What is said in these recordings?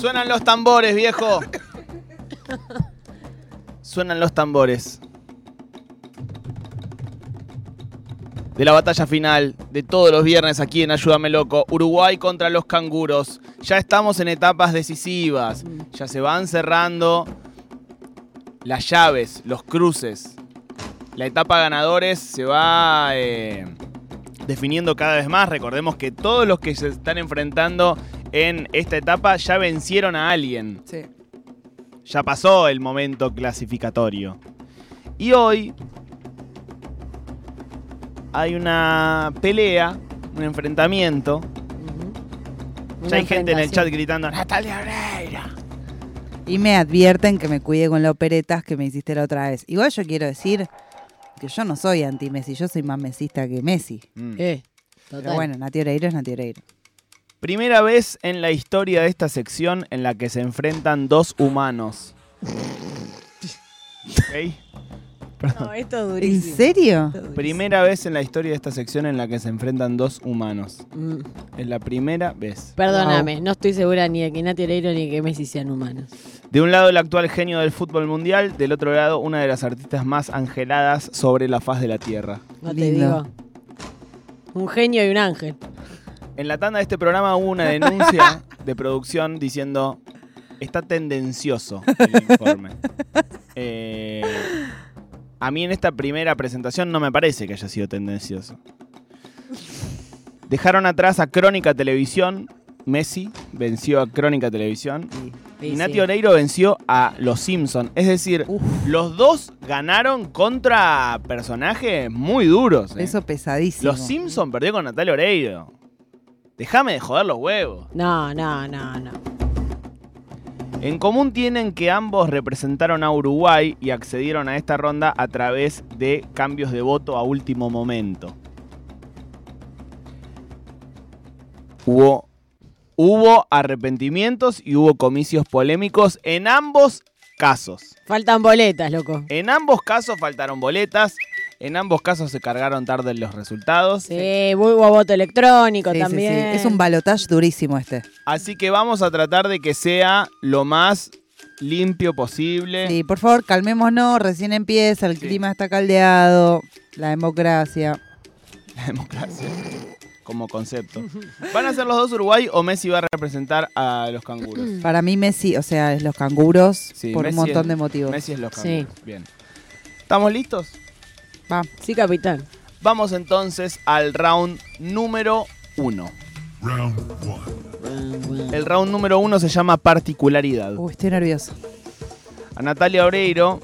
Suenan los tambores, viejo. Suenan los tambores. De la batalla final de todos los viernes aquí en Ayúdame Loco, Uruguay contra los canguros. Ya estamos en etapas decisivas. Ya se van cerrando las llaves, los cruces. La etapa ganadores se va eh, definiendo cada vez más. Recordemos que todos los que se están enfrentando en esta etapa ya vencieron a alguien. Sí. Ya pasó el momento clasificatorio. Y hoy hay una pelea, un enfrentamiento. Ya hay gente en el chat gritando, Natalia Oreira. Y me advierten que me cuide con las operetas que me hiciste la otra vez. Igual yo quiero decir que yo no soy anti-Messi, yo soy más mesista que Messi. Mm. Eh, Pero bueno, Nati Oreiro es Nati Oreiro. Primera vez en la historia de esta sección en la que se enfrentan dos humanos. Ok. No, esto es ¿En durísimo. serio? Es durísimo. Primera vez en la historia de esta sección en la que se enfrentan dos humanos. Mm, Es la primera vez. Perdóname, no estoy segura ni de que Nati Oreiro ni de que Messi sean humanos. De un lado el actual genio del fútbol mundial, del otro lado una de las artistas más angeladas sobre la faz de la tierra. No te Lindo. digo. Un genio y un ángel. En la tanda de este programa hubo una denuncia de producción diciendo está tendencioso el informe. Eh, a mí en esta primera presentación no me parece que haya sido tendencioso. Dejaron atrás a Crónica Televisión. Messi venció a Crónica Televisión. Y Sí, Nati sí. Oreiro venció a Los Simpson. Es decir, los dos ganaron contra personajes muy duros. ¿eh? Eso pesadísimo. Los Simpson perdió con Natalia Oreiro. Déjame de joder los huevos. No, no, no, no. En común tienen que ambos representaron a Uruguay y accedieron a esta ronda a través de cambios de voto a último momento. Hubo, hubo arrepentimientos y hubo comicios polémicos en ambos casos. Faltan boletas, loco. En ambos casos faltaron boletas, en ambos casos se cargaron tarde los resultados. Sí, hubo voto electrónico Sí, sí, sí. también. Es un balotage durísimo este. Así que vamos a tratar de que sea lo más limpio posible. Sí, por favor, calmémonos, recién empieza, el Sí. clima está caldeado, la democracia. La democracia como concepto. ¿Van a ser los dos Uruguay o Messi va a representar a los canguros? Para mí Messi, o sea, es los canguros Sí, por Messi un montón es- de motivos. Messi es los Sí. canguros. Bien. ¿Estamos listos? Va. Sí, capitán. Vamos entonces al round número uno. El round número uno se llama particularidad. Uy, estoy nervioso. A Natalia Oreiro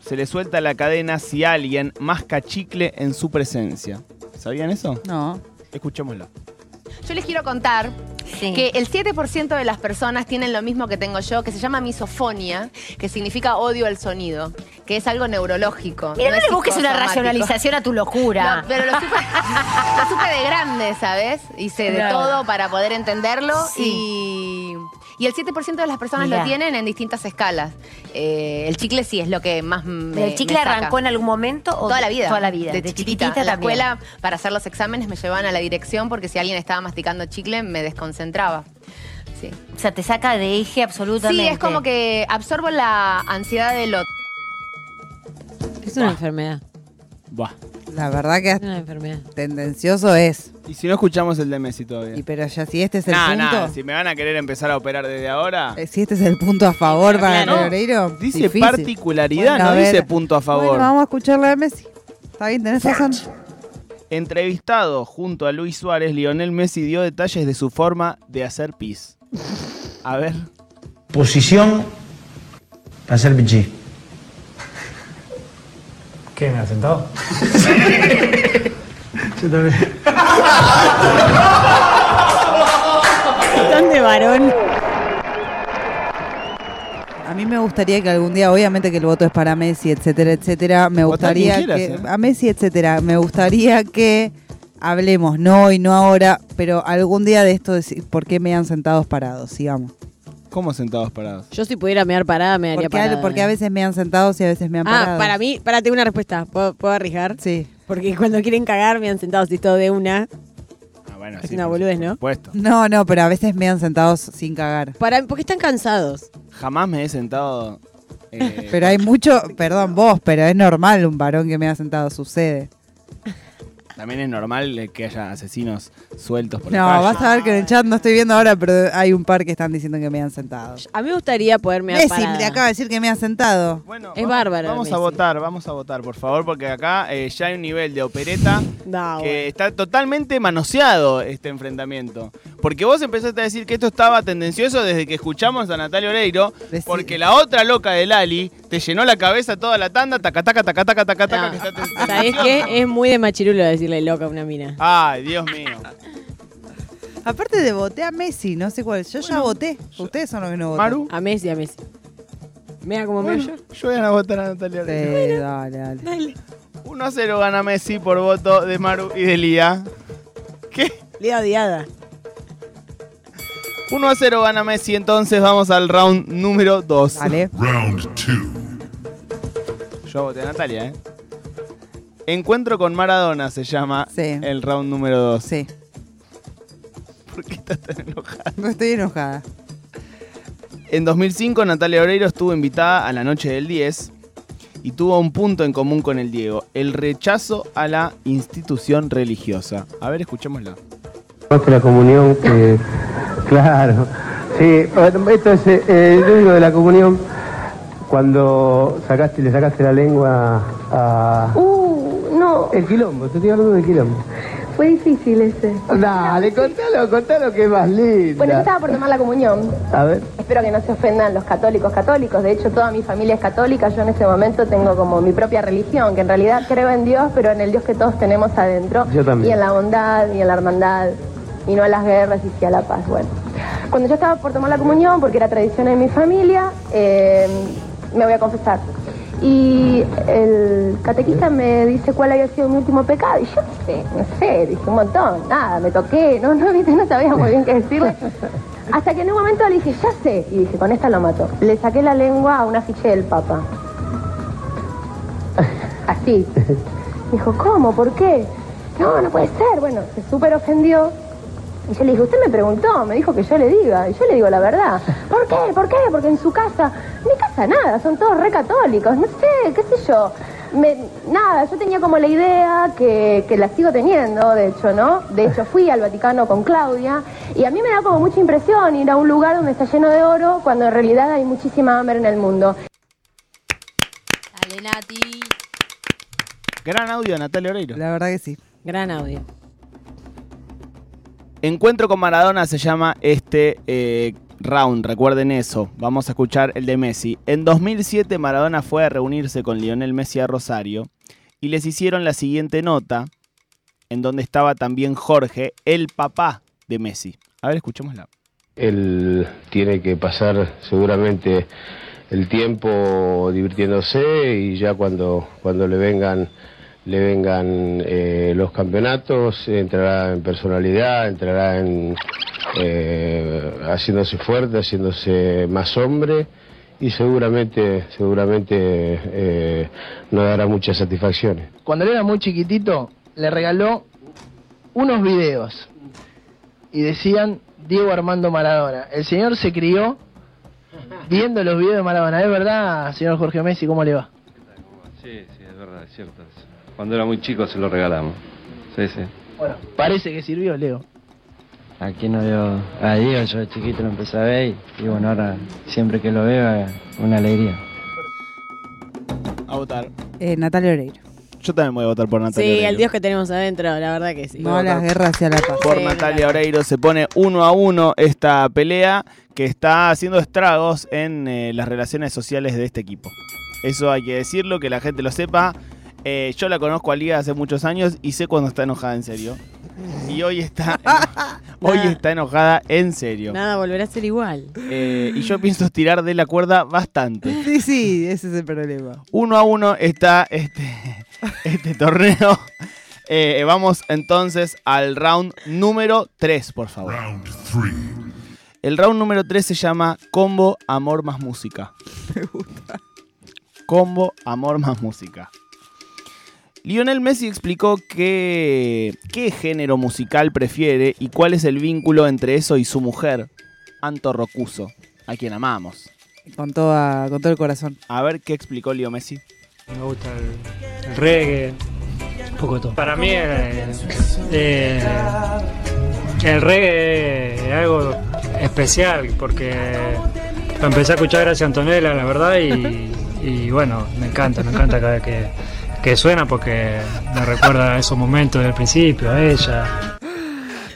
se le suelta la cadena si alguien masca chicle en su presencia. ¿Sabían eso? No. Escuchémoslo. Yo les quiero contar que el 7% de las personas tienen lo mismo que tengo yo, que se llama misofonia, que significa odio al sonido, que es algo neurológico. Mira, no, es le busques una racionalización a tu locura. No, pero lo supe, lo supe de grande, ¿sabes? Hice de todo para poder entenderlo Sí. y, y el 7% de las personas Mirá. lo tienen en distintas escalas. Eh, el chicle sí es lo que más me ¿El chicle me saca. arrancó en algún momento? O Toda la vida. Toda la vida. De, De, chiquitita. chiquitita en la también. escuela, para hacer los exámenes, me llevaban a la dirección porque si alguien estaba masticando chicle, me desconcentraba. Sí. O sea, te saca de eje absolutamente. Sí, es como que absorbo la ansiedad del otro. Es una enfermedad. Buah. La verdad que Es una enfermedad. tendencioso es. Y si no escuchamos el de Messi todavía. Y pero ya si este es el Nah, punto, nah, si me van a querer empezar a operar desde ahora. eh, si este es el punto a favor para Claro. Oreiro, Dice difícil. particularidad, Bueno, no ver. dice punto a favor. Bueno, vamos a escucharle a Messi. Está bien, tenés razón. Entrevistado junto a Luis Suárez, Lionel Messi dio detalles de su forma de hacer pis. A ver. Posición hacer pichí. ¿Qué? ¿Me has sentado? Yo también. Tan de varón. A mí me gustaría que algún día, obviamente que el voto es para Messi, etcétera, etcétera. Me Votá a quien gustaría quieras, que. ¿eh? A Messi, etcétera. Me gustaría que hablemos, no hoy, no ahora, pero algún día de esto, de por qué me han sentados parados, sigamos. ¿Cómo sentados parados? Yo si pudiera mear parada, me haría Porque, a- parada. porque a veces me han sentados y a veces me han Ah, parado. para mí, para tengo una respuesta. ¿Puedo, puedo arriesgar? Sí. Porque cuando quieren cagar me han sentado así todo de una. Ah, bueno, Es una por boludez, ¿no? supuesto. No, no, pero a veces me han sentados sin cagar. Para, porque están cansados. Jamás me he sentado. eh, Pero hay mucho, perdón vos, pero es normal un varón que me ha sentado, sucede. También es normal que haya asesinos sueltos por No, la calle. vas a ver que en el chat no estoy viendo ahora, pero hay un par que están diciendo que me han sentado. A mí me gustaría poder mear Messi parada. le acaba de decir que me ha sentado. Bueno, Es vamos- bárbaro, Vamos a votar, vamos a votar, por favor, porque acá eh, ya hay un nivel de opereta No, que bueno. está totalmente manoseado este enfrentamiento. Porque vos empezaste a decir que esto estaba tendencioso desde que escuchamos a Natalia Oreiro, porque la otra loca de Lali te llenó la cabeza toda la tanda, taca, taca, taca, taca, taca, taca, No. que está ten- ¿Sabés qué? Es muy de machirulo decirle loca a una mina. Ay, Dios mío. Aparte de voté a Messi, no sé cuál. Yo ya voté. Ustedes son los que no votan. Maru, A Messi, a Messi. Mea como bueno, meo yo. yo voy a votar a Natalia Sí, Oreiro. dale, dale. Dale. 1 a 0 gana Messi por voto de Maru y de Lía. ¿Qué? Lea odiada. 1 a 0 gana Messi, entonces vamos al round número 2. Dale. Round two. Yo voté a Natalia, ¿eh? Encuentro con Maradona se llama Sí. el round número 2. Sí. ¿Por qué estás tan enojada? No estoy enojada. En 2005 Natalia Oreiro estuvo invitada a la noche del 10 y tuvo un punto en común con el Diego, el rechazo a la institución religiosa. A ver, escuchémosla. de la comunión que, claro, sí, esto es eh, yo digo de la comunión cuando sacaste, le sacaste la lengua a Uh, no, el quilombo, te estoy hablando del quilombo. fue difícil ese. Dale, contalo, contalo que es más Bueno, yo estaba por tomar la comunión. A ver, Espero que no se ofendan los católicos católicos. De hecho, toda mi familia es católica. Yo en este momento tengo como mi propia religión, que en realidad creo en Dios, pero en el Dios que todos tenemos adentro. Yo también. Y en la bondad, y en la hermandad, y no a las guerras, y sí a la paz. Bueno, cuando yo estaba por tomar la comunión, porque era tradición en mi familia, eh, me voy a confesar. Y el catequista me dice cuál había sido mi último pecado. Y yo no sé, no sé, dije un montón, nada, me toqué, no, no, viste, no sabía muy bien qué decirle. Hasta que en un momento le dije, ya sé, y dije, con esta lo mato. Le saqué la lengua a un afiche del Papa. Así. Dijo, ¿cómo? ¿Por qué? No, no puede ser. Bueno, se súper ofendió. Y yo le dije, usted me preguntó, me dijo que yo le diga. Y yo le digo la verdad. ¿Por qué? ¿Por qué? Porque en su casa, en mi casa nada, son todos re católicos. No sé, qué sé yo. Me- nada, yo tenía como la idea que, que la sigo teniendo, de hecho, ¿no? De hecho, fui al Vaticano con Claudia y a mí me da como mucha impresión ir a un lugar donde está lleno de oro cuando en realidad hay muchísima hambre en el mundo. Dale, Nati. Gran audio Natalia Oreiro. La verdad que sí. Gran audio. Encuentro con Maradona se llama este eh, round, recuerden eso. Vamos a escuchar el de Messi. En 2007 Maradona fue a reunirse con Lionel Messi a Rosario y les hicieron la siguiente nota, en donde estaba también Jorge, el papá de Messi. A ver, escuchémosla. él tiene que pasar seguramente el tiempo divirtiéndose y ya cuando, cuando le vengan le vengan eh, los campeonatos, entrará en personalidad, entrará en eh, haciéndose fuerte, haciéndose más hombre y seguramente, seguramente eh, nos dará muchas satisfacciones. cuando él era muy chiquitito, le regaló unos videos y decían Diego Armando Maradona. El señor se crió viendo los videos de Maradona. ¿Es verdad, señor Jorge Messi? ¿Cómo le va? Sí, sí, es verdad, es cierto. Cuando era muy chico se lo regalamos. Sí, sí. Bueno, parece que sirvió, Leo. Aquí no veo a Diego, yo de chiquito lo empecé a ver y, y bueno, ahora siempre que lo veo es una alegría. A votar. Eh, Natalia Oreiro. Yo también voy a votar por Natalia Sí, Oreiro. el Dios que tenemos adentro, la verdad que sí. No a las guerras y a la paz. por Sí, Natalia. Oreiro. Se pone uno a uno esta pelea que está haciendo estragos en eh, las relaciones sociales de este equipo. Eso hay que decirlo, que la gente lo sepa. Eh, yo la conozco a Liga hace muchos años y sé cuando está enojada en serio. Y hoy está, hoy Nada. está enojada en serio. Nada, volverá a ser igual. Eh, y yo pienso estirar de la cuerda bastante. Sí, sí, ese es el problema. Uno a uno está este, este torneo. Eh, vamos entonces al round número 3, por favor. El round número 3 se llama Combo Amor más Música. Me gusta. Combo Amor más Música. Lionel Messi explicó que, qué género musical prefiere y cuál es el vínculo entre eso y su mujer, Anto Rocuso, a quien amamos. Con, toda, con todo el corazón. A ver qué explicó Leo Messi. Me gusta el, el reggae, un poco de todo. Para mí eh, eh, el reggae es algo especial porque lo empecé a escuchar gracias a Antonella, la verdad, y, y bueno, me encanta, me encanta cada vez que, que suena porque me recuerda a esos momentos del principio, a ella.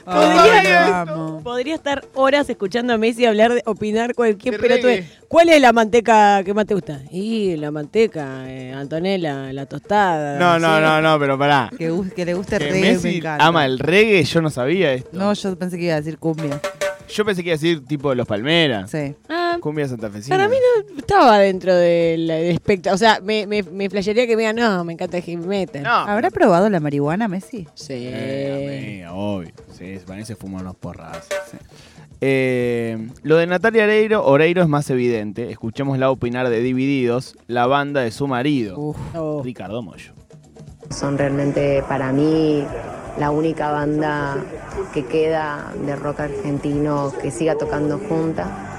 Podría, podría estar horas escuchando a Messi hablar, de, opinar cualquier reggae. ¿Cuál es la manteca que más te gusta? Y la manteca, eh, Antonella, la tostada. No, no, no, no, pero pará. Que, que le guste el Que reggae, me Messi encanta. ama el reggae, yo no sabía esto. No, yo pensé que iba a decir cumbia. Yo pensé que iba a decir tipo de los Palmeras. Sí. Ah, Cumbia santafesina. para mí no estaba dentro del espectro. O sea, me, me, me flashearía que me digan, no, me encanta el heavy metal. No. ¿Habrá probado la marihuana, Messi? Sí. Eh, amiga, obvio. Sí, para mí se fuman unos porras. Eh, lo de Natalia Oreiro, Oreiro es más evidente. Escuchémosla opinar de Divididos, la banda de su marido, Uf. Oh. Ricardo Mollo. Son realmente para mí la única banda que queda de rock argentino que siga tocando junta.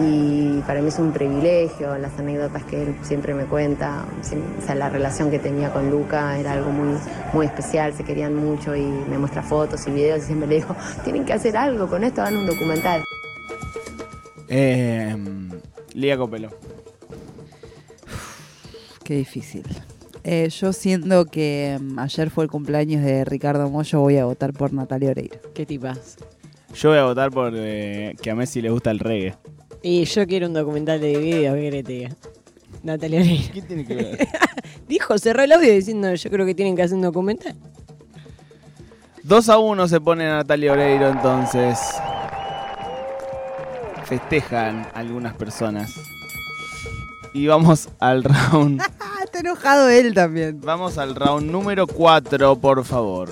Y para mí es un privilegio, las anécdotas que él siempre me cuenta, o sea, la relación que tenía con Luca era algo muy, muy especial, se querían mucho y me muestra fotos y videos y siempre le digo, tienen que hacer algo con esto, hagan un documental. Eh, Lía Copelo. Qué difícil. Eh, yo siento que mm, ayer fue el cumpleaños de Ricardo Mollo, voy a votar por Natalia Oreiro. ¿Qué tipas? Yo voy a votar por eh, que a Messi le gusta el reggae. Y yo quiero un documental de videos, ¿qué querés que te diga? Natalia Oreiro. ¿Qué tiene que ver? Dijo, cerró el audio diciendo, yo creo que tienen que hacer un documental. 2 a 1 se pone Natalia Oreiro entonces. Festejan algunas personas. Y vamos al round. Está enojado él también. Vamos al round número 4, por favor.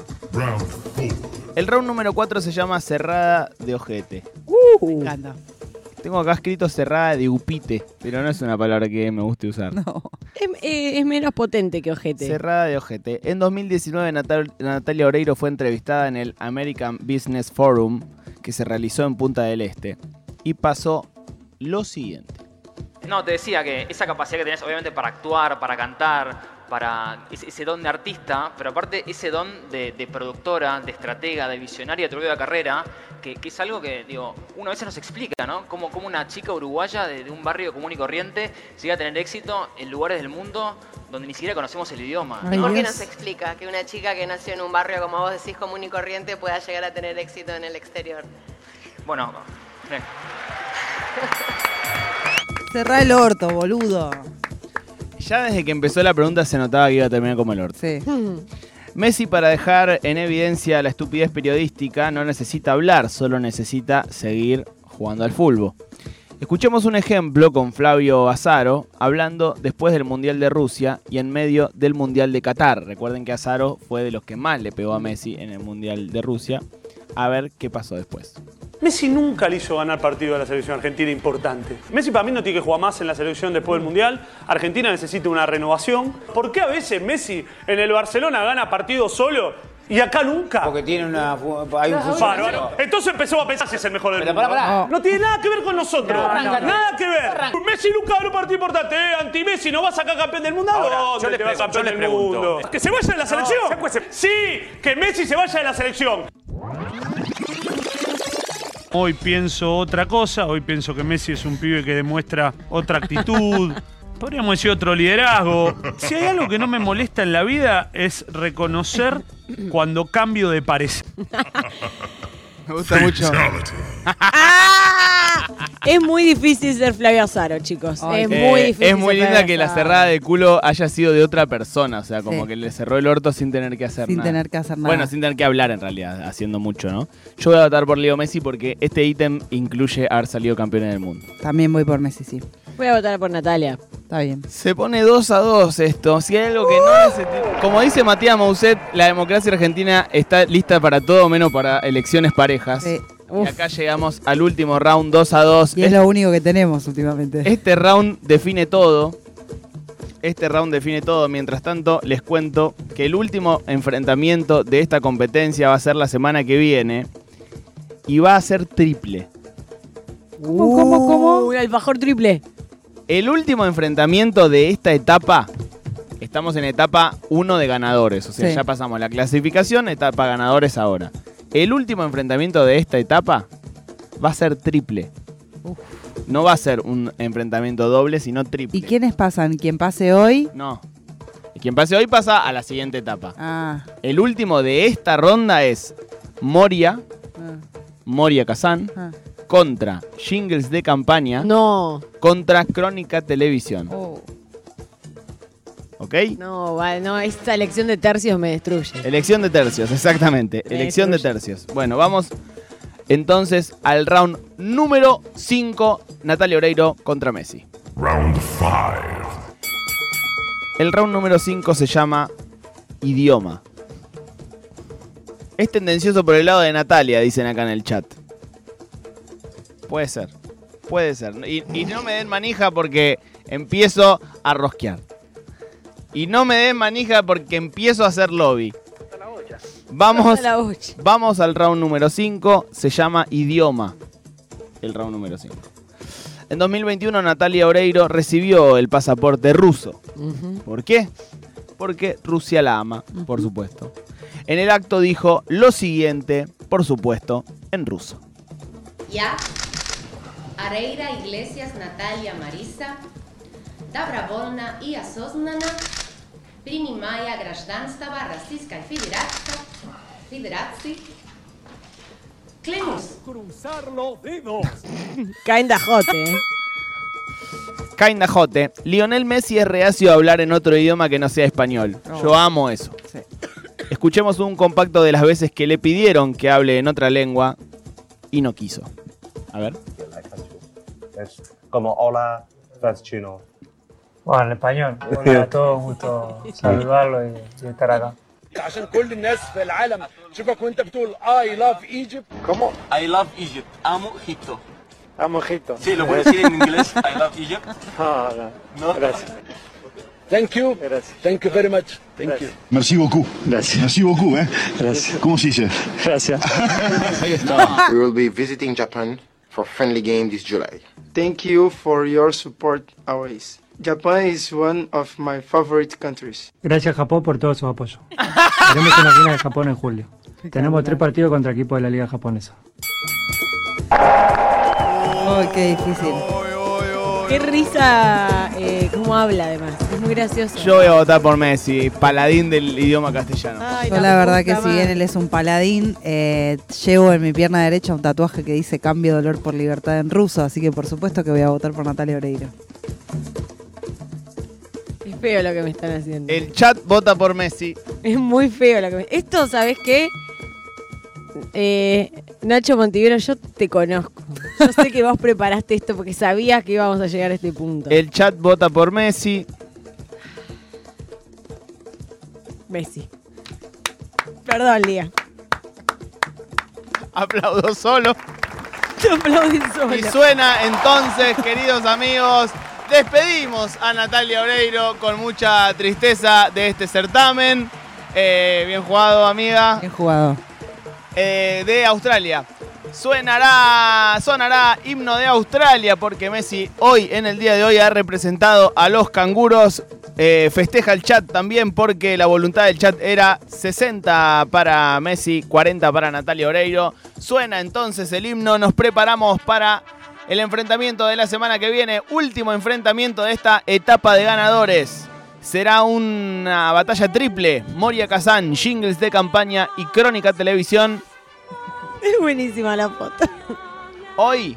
El round número 4 se llama cerrada de ojete. Me encanta. Tengo acá escrito cerrada de upite, pero no es una palabra que me guste usar. No. Es, eh, es menos potente que ojete. Cerrada de ojete. En 2019 Natal- Natalia Oreiro fue entrevistada en el American Business Forum que se realizó en Punta del Este. Y pasó lo siguiente. No, te decía que esa capacidad que tenés obviamente para actuar, para cantar, para ese, ese don de artista, pero aparte ese don de, de productora, de estratega, de visionaria de propia carrera, que, que es algo que, digo, uno a veces nos explica, ¿no? Cómo, cómo una chica uruguaya de, de un barrio común y corriente llega a tener éxito en lugares del mundo donde ni siquiera conocemos el idioma. Ay, ¿Por qué no se explica que una chica que nació en un barrio, como vos decís, común y corriente, pueda llegar a tener éxito en el exterior? Bueno, eh, Cerrá el orto, boludo. Ya desde que empezó la pregunta se notaba que iba a terminar como el orto. Sí. Messi para dejar en evidencia la estupidez periodística no necesita hablar, solo necesita seguir jugando al fútbol. Escuchemos un ejemplo con Flavio Azaro hablando después del Mundial de Rusia y en medio del Mundial de Qatar. Recuerden que Azaro fue de los que más le pegó a Messi en el Mundial de Rusia. A ver qué pasó después. Messi nunca le hizo ganar partido a la selección argentina importante. Messi para mí no tiene que jugar más en la selección después del Mundial. Argentina necesita una renovación. ¿Por qué a veces Messi en el Barcelona gana partido solo y acá nunca? Porque tiene una. Hay un Bárbaro. Entonces empezamos a pensar si es el mejor del Pero mundo. pará, pará. No tiene nada que ver con nosotros. No, no, no. nada que ver. Messi nunca ganó un partido importante. ¿eh? Anti-Messi no va a sacar campeón del mundo. Ahora, ¿Dónde yo les te va pregunto, campeón yo del mundo? ¿Que se vaya de la selección? Sí, que Messi se vaya de la selección. Hoy pienso otra cosa, hoy pienso que Messi es un pibe que demuestra otra actitud, podríamos decir otro liderazgo. Si hay algo que no me molesta en la vida es reconocer cuando cambio de parecer. Me gusta mucho. Es muy difícil ser Flavia Azaro, chicos. Ay, es Eh, muy difícil. es muy ser linda Flavia que la cerrada de culo haya sido de otra persona. O sea, como Sí. que le cerró el orto sin tener que hacer Sin nada. tener que hacer nada. Bueno, sin tener que hablar en realidad, haciendo mucho, ¿no? Yo voy a votar por Leo Messi porque este ítem incluye haber salido campeón del mundo. También voy por Messi, sí. Voy a votar por Natalia. Está bien. Se pone 2 a 2 esto. Si hay algo que no es. Como dice Matías Mousset, la democracia argentina está lista para todo menos para elecciones parejas. Sí. Y acá llegamos al último round 2 a 2. Y es lo único que tenemos últimamente. Este round define todo. Este round define todo. Mientras tanto, les cuento que el último enfrentamiento de esta competencia va a ser la semana que viene. Y va a ser triple. ¿Cómo, cómo, cómo? Un alfajor triple. El último enfrentamiento de esta etapa. Estamos en etapa 1 de ganadores. O sea, Sí. ya pasamos la clasificación, etapa ganadores ahora. El último enfrentamiento de esta etapa va a ser triple. No va a ser un enfrentamiento doble, sino triple. ¿Y quiénes pasan? ¿Quién pase hoy? No. Quien pase hoy pasa a la siguiente etapa. Ah, El último de esta ronda es Moria, ah, Moria Kazan, ah. contra Jingles de campaña, No. contra Crónica Televisión. Oh. ¿Ok? No, no, esta elección de tercios me destruye. Elección de tercios, exactamente. Me Elección de tercios. Bueno, vamos entonces al round número 5, Natalia Oreiro contra Messi. Round 5. El round número 5 se llama Idioma. Es tendencioso por el lado de Natalia, dicen acá en el chat. Puede ser. Puede ser. Y, y no me den manija porque empiezo a rosquear. Y no me den manija porque empiezo a hacer lobby. Vamos, vamos al round número 5, se llama Idioma. El round número 5. En 2021 Natalia Oreiro recibió el pasaporte ruso. ¿Por qué? Porque Rusia la ama, por supuesto. En el acto dijo lo siguiente, por supuesto, en ruso. Ya, Areira Iglesias Natalia Marisa добровольно и осознанно принимая гражданство Российской Федерации, Федерации клянусь Caen de ajote, ¿eh? Kinda jote, Lionel Messi es reacio a hablar en otro idioma que no sea español. Yo amo eso. Escuchemos un compacto de las veces que le pidieron que hable en otra lengua y no quiso. A ver. Es como hola, that's chino. Bueno, en español. Hola a todos, un gusto saludarlo y, y estar acá. عشان كل الناس في العالم شوفك وانت بتقول I love Egypt ¿Cómo? I love Egypt amo Egipto amo Egipto sí lo puedes decir en inglés I love Egypt ah no gracias Thank you Thank you very much Thank you Merci beaucoup. Gracias. Merci beaucoup, ¿eh? Gracias. ¿Cómo se dice? Gracias. Ahí está. We will be visiting Japan for friendly game this July. Thank you for your support always. Japan is one of my favorite countries. Gracias Japón por todo su apoyo. Tenemos una final de Japón en julio. Tenemos tres partidos contra equipos de la liga japonesa. Oh, qué difícil. Qué risa, eh, cómo habla además. Es muy gracioso. Yo voy a votar por Messi, paladín del idioma castellano. Yo la verdad que si bien él es un paladín, eh, llevo en mi pierna derecha un tatuaje que dice cambio dolor por libertad en ruso, así que por supuesto que voy a votar por Natalia Oreiro. Es feo lo que me están haciendo. El chat vota por Messi. Es muy feo lo que me... Esto, ¿sabes qué? Eh, Nacho Montivero, yo te conozco. Yo sé que vos preparaste esto porque sabías que íbamos a llegar a este punto. El chat vota por Messi. Messi. Perdón, Lía. Aplaudo solo. Te aplaudí solo. Y suena entonces, queridos amigos, despedimos a Natalia Oreiro con mucha tristeza de este certamen. Eh, bien jugado, amiga. Bien jugado. Eh, de Australia. Suenará, sonará himno de Australia porque Messi hoy, en el día de hoy, ha representado a los canguros. Eh, festeja el chat también porque la voluntad del chat era 60 para Messi, 40 para Natalia Oreiro. Suena entonces el himno, nos preparamos para el enfrentamiento de la semana que viene, último enfrentamiento de esta etapa de ganadores. Será una batalla triple, Moria Kazan, jingles de campaña y Crónica Televisión. Es buenísima la foto. Hoy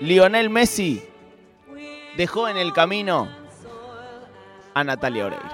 Lionel Messi dejó en el camino a Natalia Oreiro.